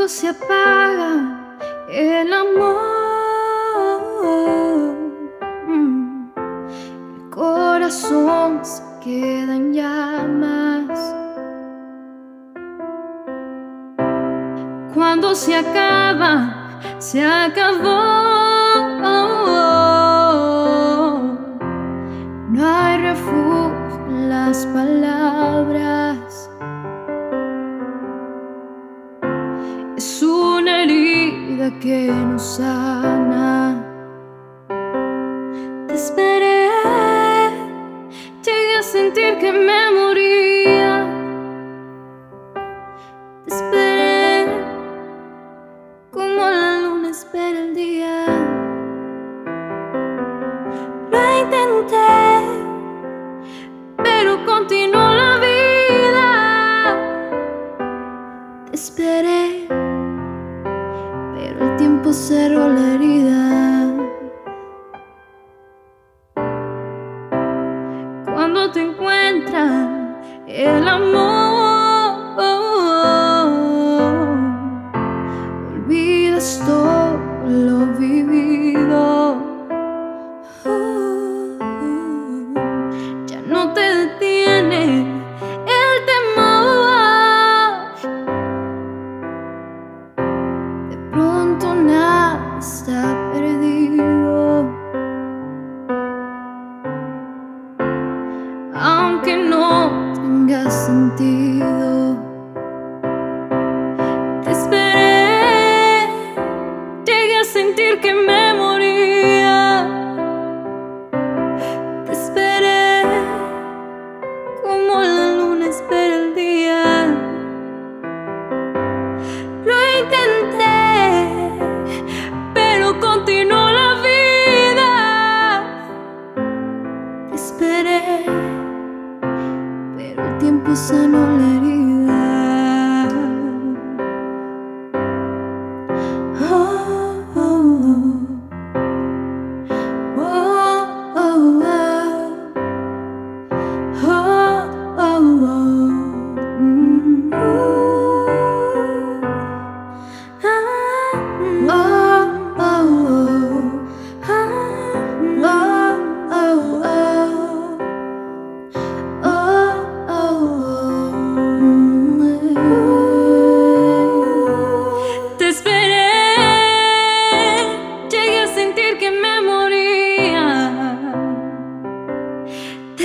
Cuando se apaga el amor, mm, el corazón se queda en llamas. Cuando se acaba, se acabó. Que no sana. Te esperé, llegué a sentir que me la. Cuando te encuentra el amor, olvidas todo está perdido. Aunque no tenga sentido. Te esperé, llegué a sentir que me moría. Tiempo sanó la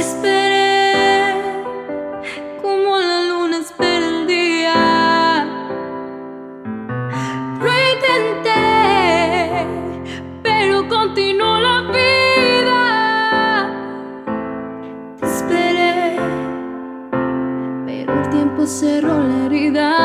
esperé, como la luna espera el día. Lo intenté, pero continuó la vida. Te esperé, pero el tiempo cerró la herida.